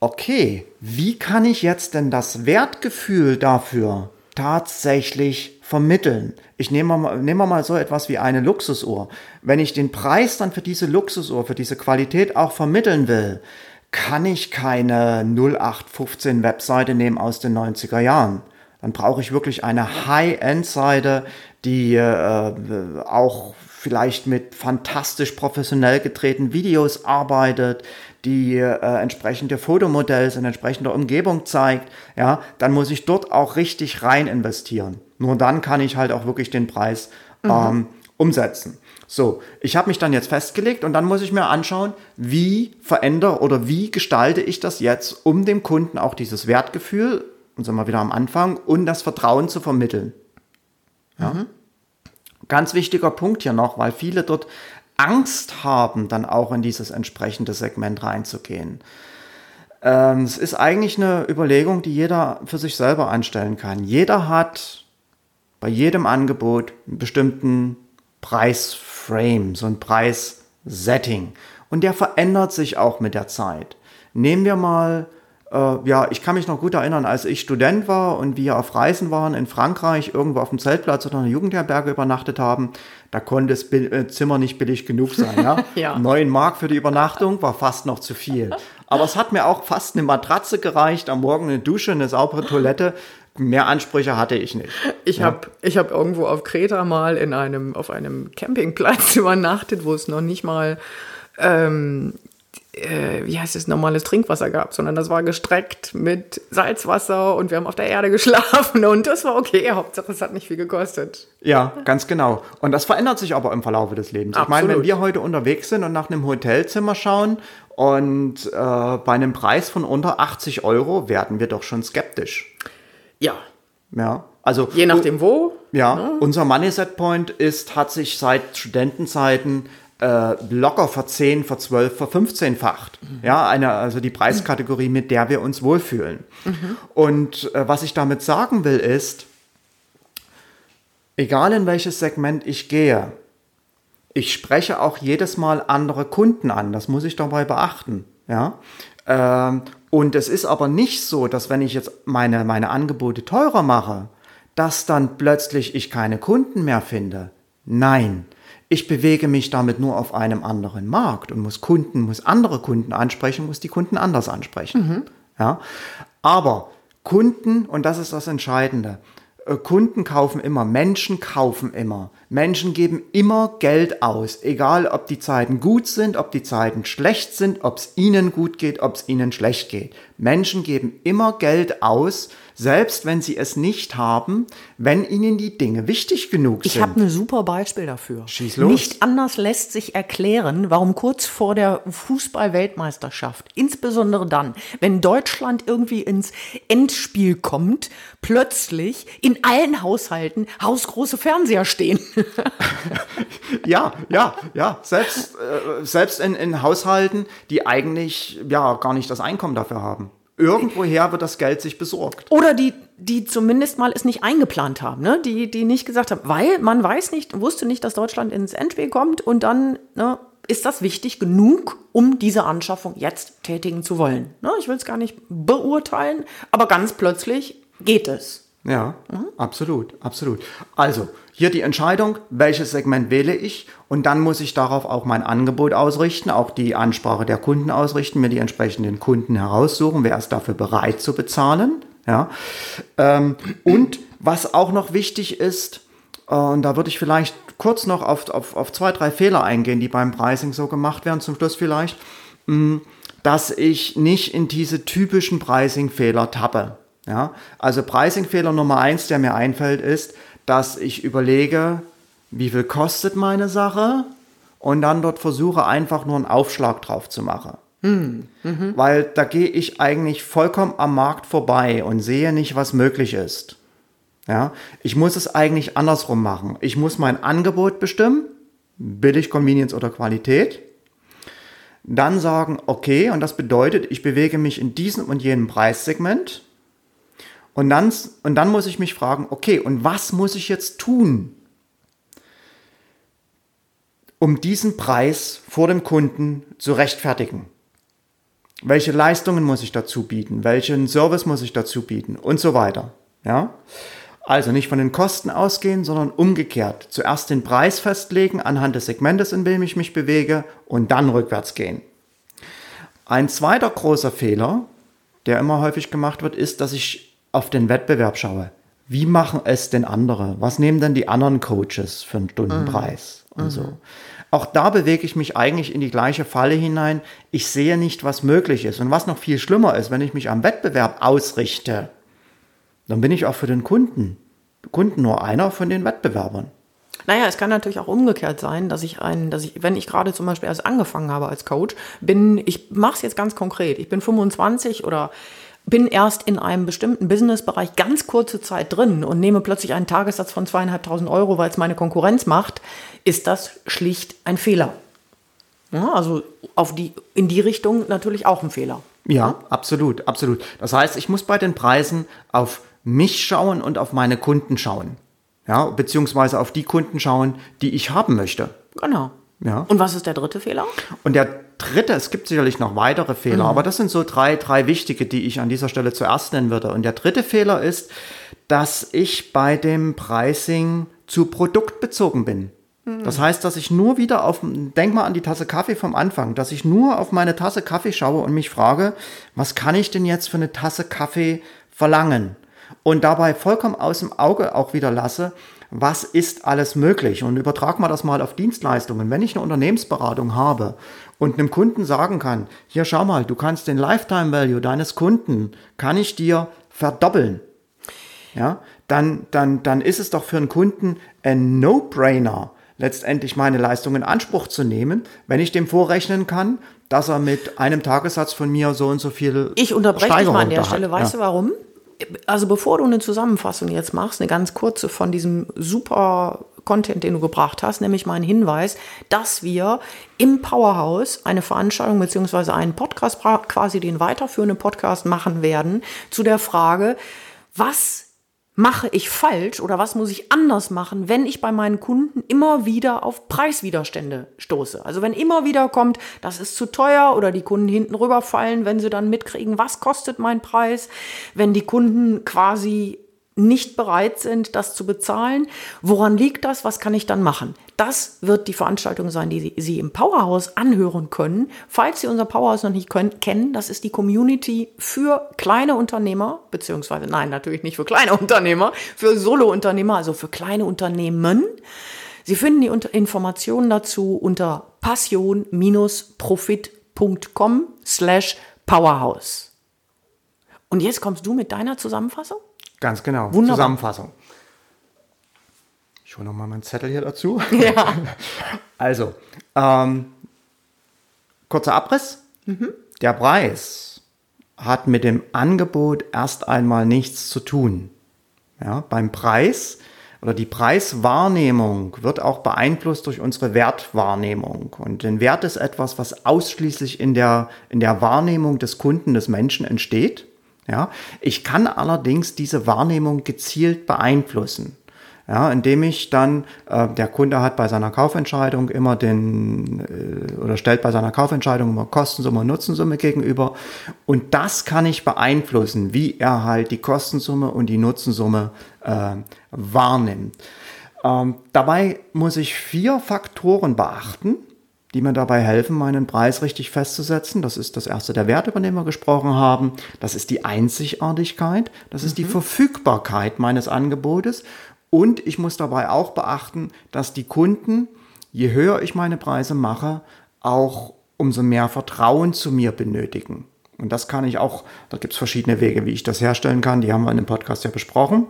okay, wie kann ich jetzt denn das Wertgefühl dafür tatsächlich vermitteln? Ich nehme mal, nehme mal so etwas wie eine Luxusuhr. Wenn ich den Preis dann für diese Luxusuhr, für diese Qualität auch vermitteln will, kann ich keine 0815 Webseite nehmen aus den 90er Jahren. Dann brauche ich wirklich eine High-End-Seite, die äh, auch vielleicht mit fantastisch professionell gedrehten Videos arbeitet, die äh, entsprechende Fotomodells in entsprechender Umgebung zeigt, ja, dann muss ich dort auch richtig rein investieren. Nur dann kann ich halt auch wirklich den Preis mhm. ähm, umsetzen. So, ich habe mich dann jetzt festgelegt und dann muss ich mir anschauen, wie verändere oder wie gestalte ich das jetzt, um dem Kunden auch dieses Wertgefühl, und sind wir wieder am Anfang, und das Vertrauen zu vermitteln. Ja? Mhm. Ganz wichtiger Punkt hier noch, weil viele dort Angst haben, dann auch in dieses entsprechende Segment reinzugehen. Ähm, es ist eigentlich eine Überlegung, die jeder für sich selber anstellen kann. Jeder hat bei jedem Angebot einen bestimmten Preisframe, so ein Preissetting. Und der verändert sich auch mit der Zeit. Nehmen wir mal äh, ja, ich kann mich noch gut erinnern, als ich Student war und wir auf Reisen waren in Frankreich, irgendwo auf dem Zeltplatz oder einer Jugendherberge übernachtet haben, da konnte das äh, Zimmer nicht billig genug sein. Ja? ja. 9 Mark für die Übernachtung war fast noch zu viel. Aber es hat mir auch fast eine Matratze gereicht, am Morgen eine Dusche, eine saubere Toilette. Mehr Ansprüche hatte ich nicht. Ich ja. habe ich hab irgendwo auf Kreta mal in einem, auf einem Campingplatz übernachtet, wo es noch nicht mal ähm, äh, wie heißt es, normales Trinkwasser gab, sondern das war gestreckt mit Salzwasser und wir haben auf der Erde geschlafen und das war okay. Hauptsache, es hat nicht viel gekostet. Ja, ganz genau. Und das verändert sich aber im Verlauf des Lebens. Absolut. Ich meine, wenn wir heute unterwegs sind und nach einem Hotelzimmer schauen und äh, bei einem Preis von unter 80 Euro werden wir doch schon skeptisch. Ja. Ja. Also, Je nachdem wo Ja, ne? unser Money Set Point ist, hat sich seit Studentenzeiten äh, locker verzehn, verzwölf, verfünfzehnfacht. Mhm. Ja, eine, also die Preiskategorie, mit der wir uns wohlfühlen. Mhm. Und äh, was ich damit sagen will, ist, egal in welches Segment ich gehe, ich spreche auch jedes Mal andere Kunden an. Das muss ich dabei beachten. Ja. Ähm, und es ist aber nicht so, dass wenn ich jetzt meine, meine Angebote teurer mache, dass dann plötzlich ich keine Kunden mehr finde. Nein, ich bewege mich damit nur auf einem anderen Markt und muss Kunden, muss andere Kunden ansprechen, muss die Kunden anders ansprechen. Mhm. Ja, aber Kunden, und das ist das Entscheidende, äh, Kunden kaufen immer, Menschen kaufen immer. Menschen geben immer Geld aus, egal ob die Zeiten gut sind, ob die Zeiten schlecht sind, ob es ihnen gut geht, ob es ihnen schlecht geht. Menschen geben immer Geld aus, selbst wenn sie es nicht haben, wenn ihnen die Dinge wichtig genug sind. Ich habe ein super Beispiel dafür. Schieß los. Nicht anders lässt sich erklären, warum kurz vor der Fußball-Weltmeisterschaft, insbesondere dann, wenn Deutschland irgendwie ins Endspiel kommt, plötzlich in allen Haushalten hausgroße Fernseher stehen. ja, ja, ja. Selbst, äh, selbst in, in Haushalten, die eigentlich ja gar nicht das Einkommen dafür haben. Irgendwoher wird das Geld sich besorgt. Oder die, die zumindest mal es nicht eingeplant haben, ne? Die, die nicht gesagt haben, weil man weiß nicht, wusste nicht, dass Deutschland ins Endspiel kommt und dann ne, ist das wichtig genug, um diese Anschaffung jetzt tätigen zu wollen. Ne? Ich will es gar nicht beurteilen, aber ganz plötzlich geht es. Ja, mhm. absolut, absolut. Also, hier die Entscheidung, welches Segment wähle ich und dann muss ich darauf auch mein Angebot ausrichten, auch die Ansprache der Kunden ausrichten, mir die entsprechenden Kunden heraussuchen, wer ist dafür bereit zu bezahlen. Ja. Ähm, und was auch noch wichtig ist, äh, und da würde ich vielleicht kurz noch auf, auf, auf zwei, drei Fehler eingehen, die beim Pricing so gemacht werden, zum Schluss vielleicht, mm, dass ich nicht in diese typischen Pricing-Fehler tappe. Ja, also Pricing-Fehler Nummer eins, der mir einfällt, ist, dass ich überlege, wie viel kostet meine Sache und dann dort versuche einfach nur einen Aufschlag drauf zu machen. Hm. Mhm. Weil da gehe ich eigentlich vollkommen am Markt vorbei und sehe nicht, was möglich ist. Ja, ich muss es eigentlich andersrum machen. Ich muss mein Angebot bestimmen, billig, Convenience oder Qualität. Dann sagen, okay, und das bedeutet, ich bewege mich in diesem und jenem Preissegment und dann, und dann muss ich mich fragen, okay, und was muss ich jetzt tun, um diesen Preis vor dem Kunden zu rechtfertigen? Welche Leistungen muss ich dazu bieten? Welchen Service muss ich dazu bieten? Und so weiter. Ja? Also nicht von den Kosten ausgehen, sondern umgekehrt. Zuerst den Preis festlegen anhand des Segmentes, in dem ich mich bewege, und dann rückwärts gehen. Ein zweiter großer Fehler, der immer häufig gemacht wird, ist, dass ich auf den Wettbewerb schaue, wie machen es denn andere? Was nehmen denn die anderen Coaches für einen Stundenpreis mhm. und mhm. so? Auch da bewege ich mich eigentlich in die gleiche Falle hinein. Ich sehe nicht, was möglich ist. Und was noch viel schlimmer ist, wenn ich mich am Wettbewerb ausrichte, dann bin ich auch für den Kunden, Kunden nur einer von den Wettbewerbern. Naja, es kann natürlich auch umgekehrt sein, dass ich einen, dass ich, wenn ich gerade zum Beispiel erst angefangen habe als Coach, bin, ich mache es jetzt ganz konkret, ich bin 25 oder bin erst in einem bestimmten Businessbereich ganz kurze Zeit drin und nehme plötzlich einen Tagessatz von zweieinhalbtausend Euro, weil es meine Konkurrenz macht, ist das schlicht ein Fehler. Ja, also auf die, in die Richtung natürlich auch ein Fehler. Ja, absolut, absolut. Das heißt, ich muss bei den Preisen auf mich schauen und auf meine Kunden schauen. Ja, beziehungsweise auf die Kunden schauen, die ich haben möchte. Genau. Ja. Und was ist der dritte Fehler? Und der dritte, es gibt sicherlich noch weitere Fehler, mhm. aber das sind so drei, drei wichtige, die ich an dieser Stelle zuerst nennen würde. Und der dritte Fehler ist, dass ich bei dem Pricing zu produktbezogen bin. Mhm. Das heißt, dass ich nur wieder auf, denk mal an die Tasse Kaffee vom Anfang, dass ich nur auf meine Tasse Kaffee schaue und mich frage, was kann ich denn jetzt für eine Tasse Kaffee verlangen? Und dabei vollkommen aus dem Auge auch wieder lasse, was ist alles möglich? Und übertrag mal das mal auf Dienstleistungen. Wenn ich eine Unternehmensberatung habe und einem Kunden sagen kann, hier schau mal, du kannst den Lifetime Value deines Kunden, kann ich dir verdoppeln. Ja, dann, dann, dann ist es doch für einen Kunden ein No-Brainer, letztendlich meine Leistung in Anspruch zu nehmen, wenn ich dem vorrechnen kann, dass er mit einem Tagessatz von mir so und so viel Ich unterbreche dich mal an der Stelle. Weißt ja. du warum? Also bevor du eine Zusammenfassung jetzt machst, eine ganz kurze von diesem super Content, den du gebracht hast, nämlich mein Hinweis, dass wir im Powerhouse eine Veranstaltung beziehungsweise einen Podcast, quasi den weiterführenden Podcast machen werden zu der Frage, was mache ich falsch oder was muss ich anders machen, wenn ich bei meinen Kunden immer wieder auf Preiswiderstände stoße. Also wenn immer wieder kommt, das ist zu teuer oder die Kunden hinten rüberfallen, wenn sie dann mitkriegen, was kostet mein Preis, wenn die Kunden quasi nicht bereit sind, das zu bezahlen. Woran liegt das? Was kann ich dann machen? Das wird die Veranstaltung sein, die Sie im Powerhouse anhören können. Falls Sie unser Powerhouse noch nicht können, kennen, das ist die Community für kleine Unternehmer, beziehungsweise nein, natürlich nicht für kleine Unternehmer, für Solo-Unternehmer, also für kleine Unternehmen. Sie finden die Informationen dazu unter passion-profit.com slash powerhouse. Und jetzt kommst du mit deiner Zusammenfassung? Ganz genau. Wunderbar. Zusammenfassung. Ich hole nochmal meinen Zettel hier dazu. Ja. Also, ähm, kurzer Abriss. Mhm. Der Preis hat mit dem Angebot erst einmal nichts zu tun. Ja, beim Preis oder die Preiswahrnehmung wird auch beeinflusst durch unsere Wertwahrnehmung. Und ein Wert ist etwas, was ausschließlich in der, in der Wahrnehmung des Kunden, des Menschen entsteht. Ja, ich kann allerdings diese Wahrnehmung gezielt beeinflussen. Ja, indem ich dann, äh, der Kunde hat bei seiner Kaufentscheidung immer den, äh, oder stellt bei seiner Kaufentscheidung immer Kostensumme und Nutzensumme gegenüber. Und das kann ich beeinflussen, wie er halt die Kostensumme und die Nutzensumme äh, wahrnimmt. Ähm, dabei muss ich vier Faktoren beachten die mir dabei helfen, meinen Preis richtig festzusetzen. Das ist das erste, der Wert, über den wir gesprochen haben. Das ist die Einzigartigkeit. Das ist mhm. die Verfügbarkeit meines Angebotes. Und ich muss dabei auch beachten, dass die Kunden, je höher ich meine Preise mache, auch umso mehr Vertrauen zu mir benötigen. Und das kann ich auch, da gibt es verschiedene Wege, wie ich das herstellen kann. Die haben wir in dem Podcast ja besprochen.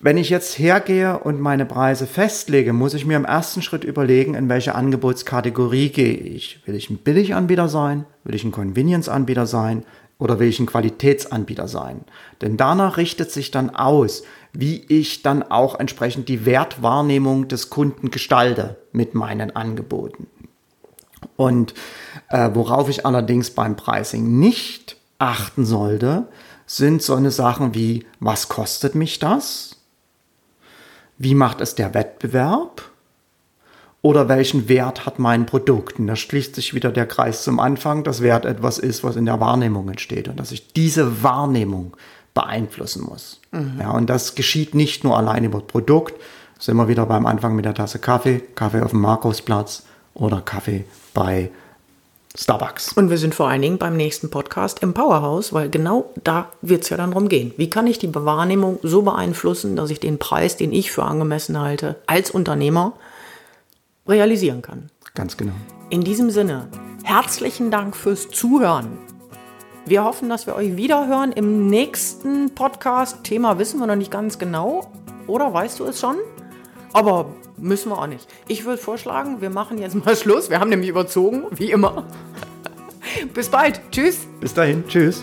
Wenn ich jetzt hergehe und meine Preise festlege, muss ich mir im ersten Schritt überlegen, in welche Angebotskategorie gehe ich. Will ich ein Billiganbieter sein? Will ich ein Convenience-Anbieter sein? Oder will ich ein Qualitätsanbieter sein? Denn danach richtet sich dann aus, wie ich dann auch entsprechend die Wertwahrnehmung des Kunden gestalte mit meinen Angeboten. Und äh, worauf ich allerdings beim Pricing nicht achten sollte, sind so eine Sachen wie, was kostet mich das? Wie macht es der Wettbewerb? Oder welchen Wert hat mein Produkt? Und da schließt sich wieder der Kreis zum Anfang, dass Wert etwas ist, was in der Wahrnehmung entsteht und dass ich diese Wahrnehmung beeinflussen muss. Mhm. Ja, und das geschieht nicht nur allein über Produkt, sind wir wieder beim Anfang mit der Tasse Kaffee, Kaffee auf dem Markusplatz oder Kaffee bei Starbucks. Und wir sind vor allen Dingen beim nächsten Podcast im Powerhouse, weil genau da wird es ja dann drum gehen. Wie kann ich die Wahrnehmung so beeinflussen, dass ich den Preis, den ich für angemessen halte, als Unternehmer realisieren kann? Ganz genau. In diesem Sinne, herzlichen Dank fürs Zuhören. Wir hoffen, dass wir euch wiederhören im nächsten Podcast. Thema wissen wir noch nicht ganz genau. Oder weißt du es schon? Aber müssen wir auch nicht. Ich würde vorschlagen, wir machen jetzt mal Schluss. Wir haben nämlich überzogen, wie immer. Bis bald. Tschüss. Bis dahin. Tschüss.